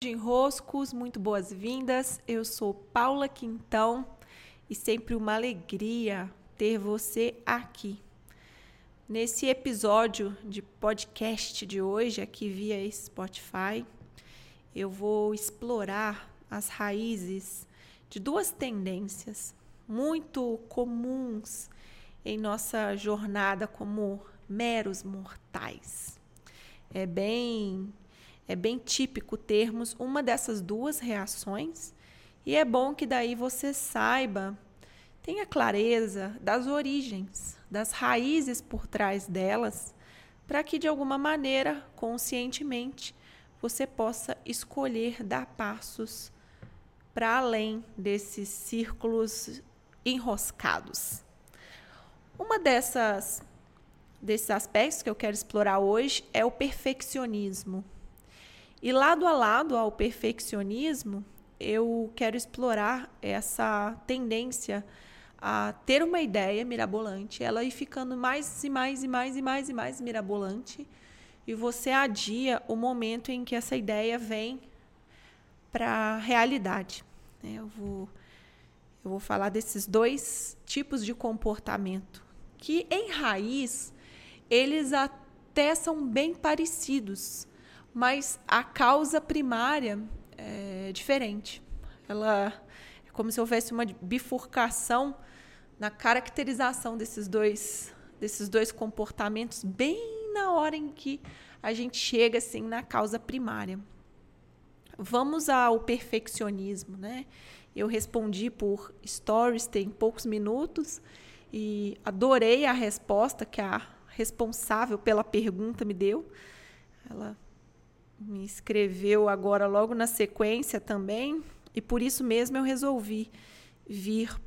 de enroscos, muito boas-vindas. Eu sou Paula Quintão e sempre uma alegria ter você aqui. Nesse episódio de podcast de hoje, aqui via Spotify, eu vou explorar as raízes de duas tendências muito comuns em nossa jornada como meros mortais. É bem é bem típico termos uma dessas duas reações e é bom que daí você saiba, tenha clareza das origens, das raízes por trás delas, para que de alguma maneira, conscientemente, você possa escolher dar passos para além desses círculos enroscados. Uma dessas desses aspectos que eu quero explorar hoje é o perfeccionismo. E lado a lado ao perfeccionismo, eu quero explorar essa tendência a ter uma ideia mirabolante, ela ir ficando mais e mais e mais e mais e mais mirabolante, e você adia o momento em que essa ideia vem para a realidade. Né? Eu vou, eu vou falar desses dois tipos de comportamento, que em raiz eles até são bem parecidos, mas a causa primária é diferente. Ela é como se houvesse uma bifurcação na caracterização desses dois desses dois comportamentos bem na hora em que a gente chega assim na causa primária. Vamos ao perfeccionismo, né? Eu respondi por stories tem poucos minutos e adorei a resposta que a responsável pela pergunta me deu. Ela me escreveu agora logo na sequência também, e por isso mesmo eu resolvi vir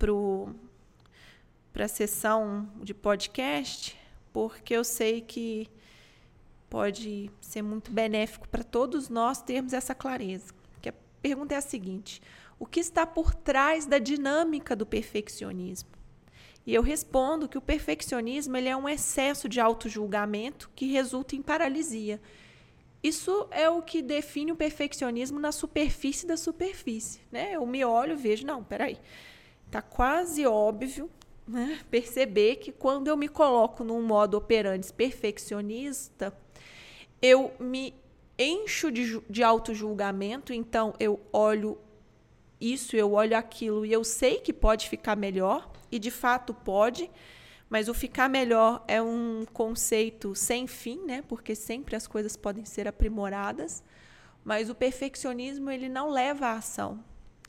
para a sessão de podcast, porque eu sei que pode ser muito benéfico para todos nós termos essa clareza. Que a pergunta é a seguinte: o que está por trás da dinâmica do perfeccionismo? E eu respondo que o perfeccionismo ele é um excesso de autojulgamento que resulta em paralisia isso é o que define o perfeccionismo na superfície da superfície, né? Eu me olho e vejo, não, peraí, tá quase óbvio, né? Perceber que quando eu me coloco num modo operante perfeccionista, eu me encho de, de auto-julgamento, então eu olho isso, eu olho aquilo e eu sei que pode ficar melhor, e de fato pode, mas o ficar melhor é um conceito sem fim, né? Porque sempre as coisas podem ser aprimoradas. Mas o perfeccionismo ele não leva à ação.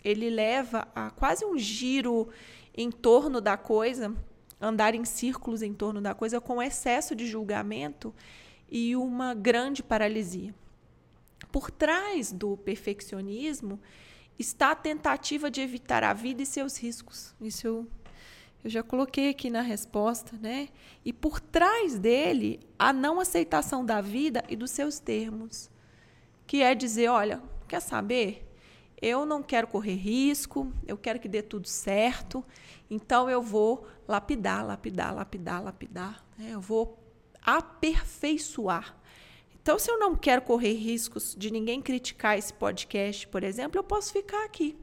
Ele leva a quase um giro em torno da coisa, andar em círculos em torno da coisa com excesso de julgamento e uma grande paralisia. Por trás do perfeccionismo está a tentativa de evitar a vida e seus riscos. Isso eu eu já coloquei aqui na resposta, né? E por trás dele, a não aceitação da vida e dos seus termos. Que é dizer: olha, quer saber? Eu não quero correr risco, eu quero que dê tudo certo, então eu vou lapidar, lapidar, lapidar, lapidar. Né? Eu vou aperfeiçoar. Então, se eu não quero correr riscos de ninguém criticar esse podcast, por exemplo, eu posso ficar aqui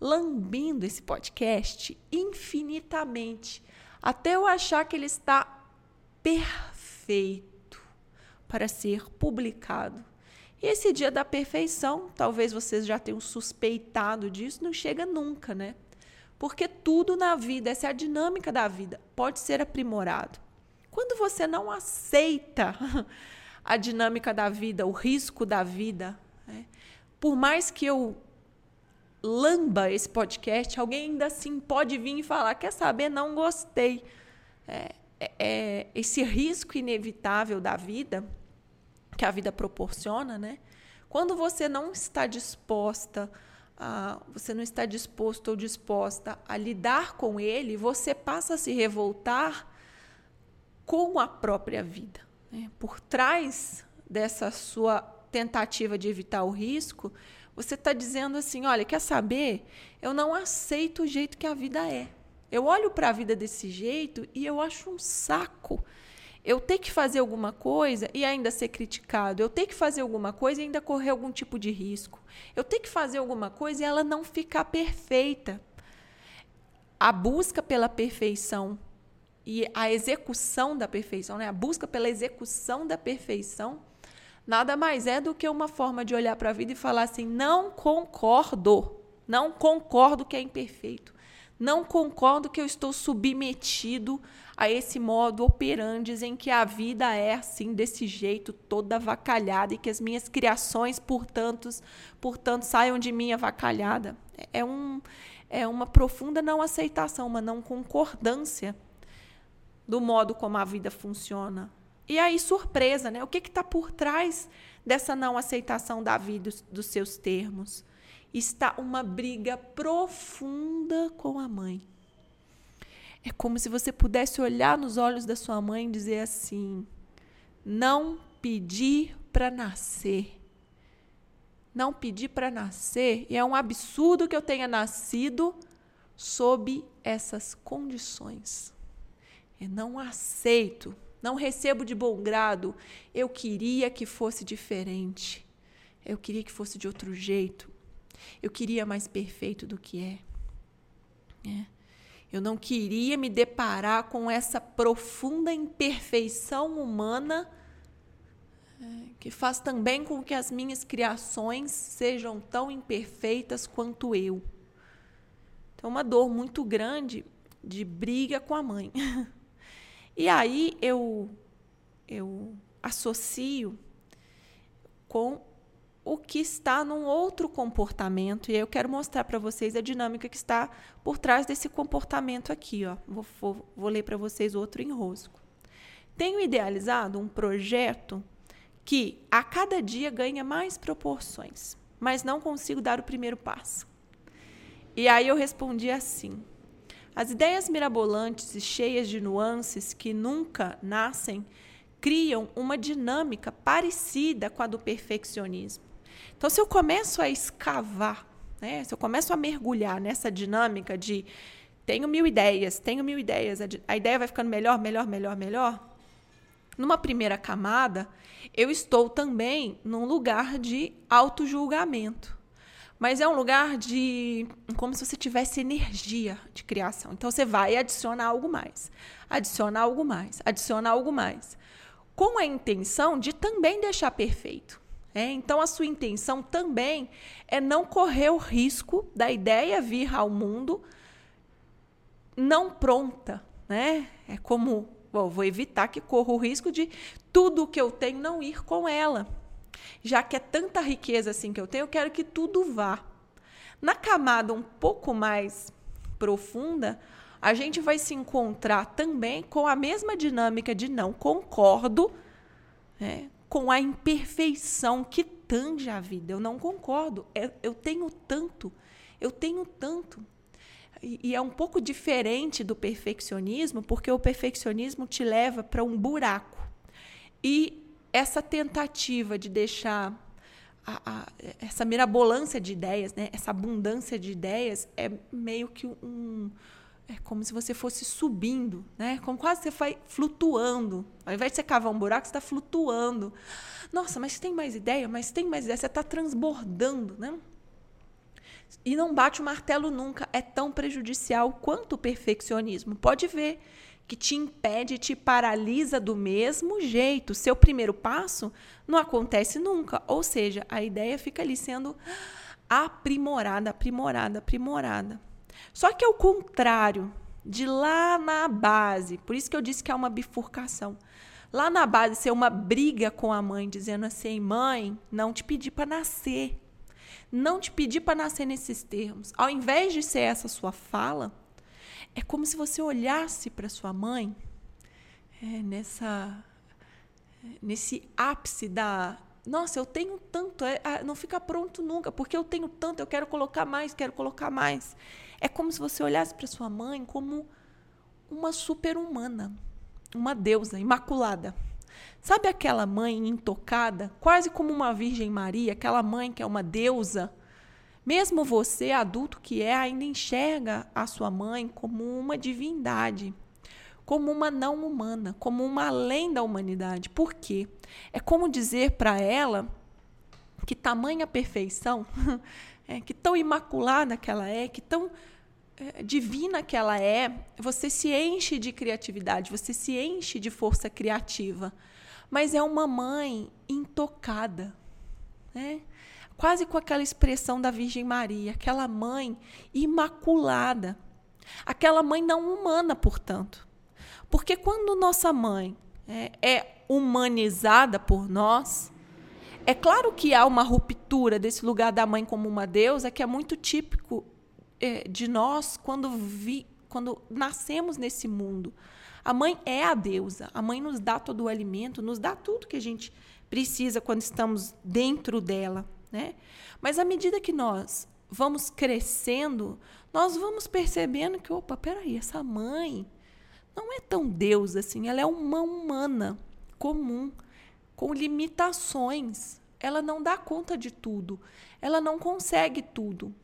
lambendo esse podcast infinitamente, até eu achar que ele está perfeito para ser publicado. E esse dia da perfeição, talvez vocês já tenham suspeitado disso, não chega nunca, né? Porque tudo na vida, essa é a dinâmica da vida, pode ser aprimorado. Quando você não aceita a dinâmica da vida, o risco da vida, né? por mais que eu lamba esse podcast, alguém ainda assim pode vir e falar: quer saber, não gostei. É, é, é, esse risco inevitável da vida, que a vida proporciona, né? Quando você não está disposta, a, você não está disposto ou disposta a lidar com ele, você passa a se revoltar com a própria vida. Né? Por trás dessa sua tentativa de evitar o risco, você está dizendo assim: olha, quer saber? Eu não aceito o jeito que a vida é. Eu olho para a vida desse jeito e eu acho um saco. eu ter que fazer alguma coisa e ainda ser criticado, eu ter que fazer alguma coisa e ainda correr algum tipo de risco, eu ter que fazer alguma coisa e ela não ficar perfeita. A busca pela perfeição e a execução da perfeição, né? a busca pela execução da perfeição, nada mais é do que uma forma de olhar para a vida e falar assim: não concordo, não concordo que é imperfeito, não concordo que eu estou submetido a esse modo operandes em que a vida é assim, desse jeito, toda avacalhada, e que as minhas criações, portanto, portanto saiam de mim avacalhada. É, um, é uma profunda não aceitação, uma não concordância do modo como a vida funciona. E aí, surpresa, né? O que está por trás dessa não aceitação da vida, dos, seus termos? Está uma briga profunda com a mãe. É como se você pudesse olhar nos olhos da sua mãe e dizer assim: não pedir para nascer. Não pedir para nascer, e é um absurdo que eu tenha nascido sob essas condições. Eu não aceito, não recebo de bom grado. Eu queria que fosse diferente. Eu queria que fosse de outro jeito. Eu queria mais perfeito do que é. é. Eu não queria me deparar com essa profunda imperfeição humana é, que faz também com que as minhas criações sejam tão imperfeitas quanto eu. Então, uma dor muito grande de briga com a mãe. e aí eu, eu associo com o que está num outro comportamento. E eu quero mostrar para vocês a dinâmica que está por trás desse comportamento aqui. Ó. Vou, vou, vou ler para vocês outro enrosco. Tenho idealizado um projeto que a cada dia ganha mais proporções, mas não consigo dar o primeiro passo. E aí eu respondi assim: as ideias mirabolantes e cheias de nuances que nunca nascem criam uma dinâmica parecida com a do perfeccionismo. Então, se eu começo a escavar, né, se eu começo a mergulhar nessa dinâmica de tenho mil ideias, tenho mil ideias, a ideia vai ficando melhor, melhor, melhor, melhor. Numa primeira camada, eu estou também num lugar de auto-julgamento. Mas é um lugar de. como se você tivesse energia de criação. Então você vai adicionar algo mais, adicionar algo mais, adicionar algo mais. Com a intenção de também deixar perfeito. É, então, a sua intenção também é não correr o risco da ideia vir ao mundo não pronta. Né? É como, bom, vou evitar que corra o risco de tudo que eu tenho não ir com ela. Já que é tanta riqueza assim que eu tenho, eu quero que tudo vá. Na camada um pouco mais profunda, a gente vai se encontrar também com a mesma dinâmica de não concordo, né? com a imperfeição que tange a vida. Eu não concordo. É, eu tenho tanto, eu tenho tanto. E, e é um pouco diferente do perfeccionismo, porque o perfeccionismo te leva para um buraco. E essa tentativa de deixar a, a, essa mirabolância de ideias, né? essa abundância de ideias, é meio que um, é como se você fosse subindo, né? Como quase você vai flutuando. Ao invés de você cavar um buraco, você está flutuando. Nossa, mas tem mais ideia? Mas tem mais ideia? Você está transbordando, né? E não bate o martelo nunca. É tão prejudicial quanto o perfeccionismo. Pode ver que te impede, te paralisa do mesmo jeito. Seu primeiro passo não acontece nunca. Ou seja, a ideia fica ali sendo aprimorada, aprimorada, aprimorada. Só que ao contrário de lá na base, por isso que eu disse que é uma bifurcação. Lá na base ser uma briga com a mãe, dizendo assim: mãe, não te pedi para nascer. Não te pedi para nascer nesses termos. Ao invés de ser essa sua fala, é como se você olhasse para sua mãe é, nessa nesse ápice da nossa, eu tenho tanto, é, não fica pronto nunca, porque eu tenho tanto, eu quero colocar mais, quero colocar mais. É como se você olhasse para sua mãe como uma super-humana, uma deusa imaculada. Sabe aquela mãe intocada, quase como uma Virgem Maria, aquela mãe que é uma deusa? Mesmo você, adulto que é, ainda enxerga a sua mãe como uma divindade, como uma não humana, como uma além da humanidade. Por quê? É como dizer para ela que tamanha perfeição, é, que tão imaculada que ela é, que tão é, divina que ela é, você se enche de criatividade, você se enche de força criativa. Mas é uma mãe intocada, né? Quase com aquela expressão da Virgem Maria, aquela mãe imaculada, aquela mãe não humana, portanto. Porque quando nossa mãe é, é humanizada por nós, é claro que há uma ruptura desse lugar da mãe como uma deusa, que é muito típico é, de nós quando, vi, quando nascemos nesse mundo. A mãe é a deusa, a mãe nos dá todo o alimento, nos dá tudo que a gente precisa quando estamos dentro dela. Né? Mas à medida que nós vamos crescendo, nós vamos percebendo que, opa, peraí, essa mãe não é tão deusa assim, ela é uma humana comum, com limitações. Ela não dá conta de tudo, ela não consegue tudo.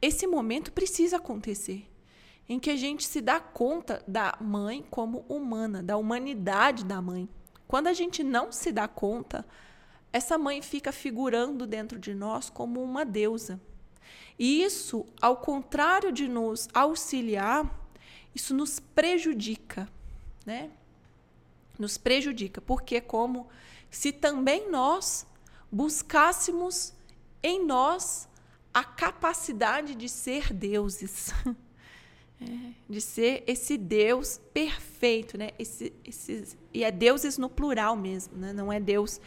Esse momento precisa acontecer em que a gente se dá conta da mãe como humana, da humanidade da mãe. Quando a gente não se dá conta, essa mãe fica figurando dentro de nós como uma deusa. E isso, ao contrário de nos auxiliar, isso nos prejudica, né? Nos prejudica, porque é como se também nós buscássemos em nós a capacidade de ser deuses. É, de ser esse Deus perfeito, né? Esse, esse, e é deuses no plural mesmo, né? Não é Deus,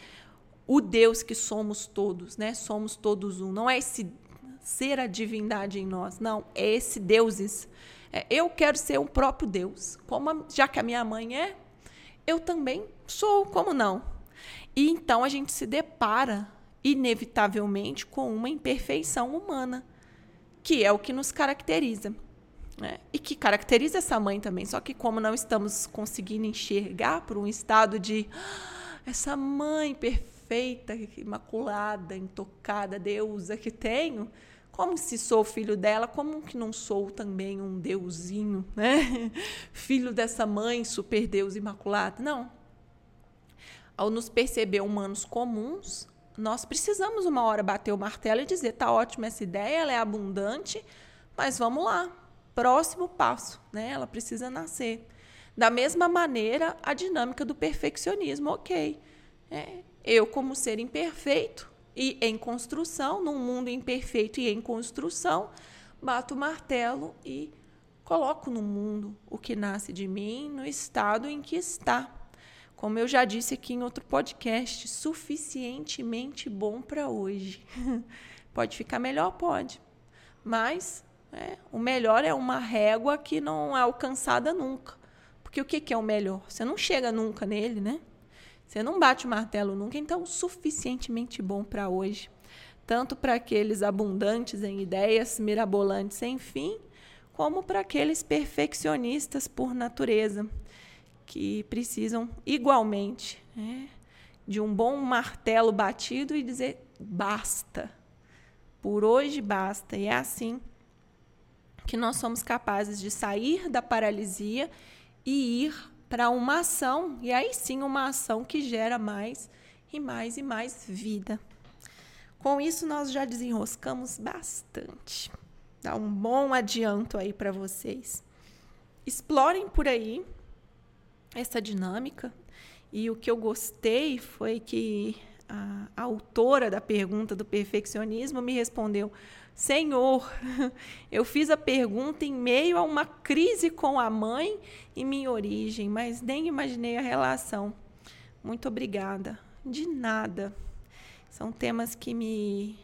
o Deus que somos todos, né? Somos todos um. Não é esse ser a divindade em nós, não. É esse deuses. É, eu quero ser o próprio Deus. Como a, já que a minha mãe é, eu também sou. Como não? E então a gente se depara inevitavelmente com uma imperfeição humana, que é o que nos caracteriza. Né? E que caracteriza essa mãe também. Só que, como não estamos conseguindo enxergar por um estado de ah, essa mãe perfeita, imaculada, intocada, deusa que tenho, como se sou filho dela, como que não sou também um deusinho, né? filho dessa mãe super deus imaculada? Não. Ao nos perceber humanos comuns, nós precisamos uma hora bater o martelo e dizer: tá ótima essa ideia, ela é abundante, mas vamos lá, próximo passo, né? Ela precisa nascer. Da mesma maneira, a dinâmica do perfeccionismo, ok. É, eu, como ser imperfeito e em construção, num mundo imperfeito e em construção, bato o martelo e coloco no mundo o que nasce de mim no estado em que está. Como eu já disse aqui em outro podcast, suficientemente bom para hoje. pode ficar melhor? Pode. Mas é, o melhor é uma régua que não é alcançada nunca. Porque o que, que é o melhor? Você não chega nunca nele, né? Você não bate o martelo nunca, então suficientemente bom para hoje. Tanto para aqueles abundantes em ideias mirabolantes sem fim, como para aqueles perfeccionistas por natureza, que precisam igualmente né, de um bom martelo batido e dizer basta. Por hoje basta. E é assim que nós somos capazes de sair da paralisia e ir para uma ação, e aí sim uma ação que gera mais e mais e mais vida. Com isso, nós já desenroscamos bastante. Dá um bom adianto aí para vocês. Explorem por aí essa dinâmica. E o que eu gostei foi que a, a autora da pergunta do perfeccionismo me respondeu: Senhor, eu fiz a pergunta em meio a uma crise com a mãe e minha origem, mas nem imaginei a relação. Muito obrigada. De nada. São temas que me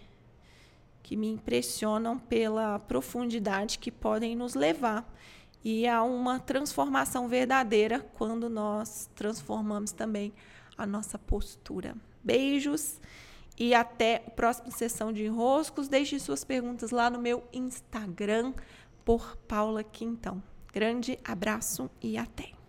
que me impressionam pela profundidade que podem nos levar e há uma transformação verdadeira quando nós transformamos também a nossa postura. Beijos e até a próxima sessão de enroscos. Deixe suas perguntas lá no meu Instagram por Paula Quintão. Grande abraço e até!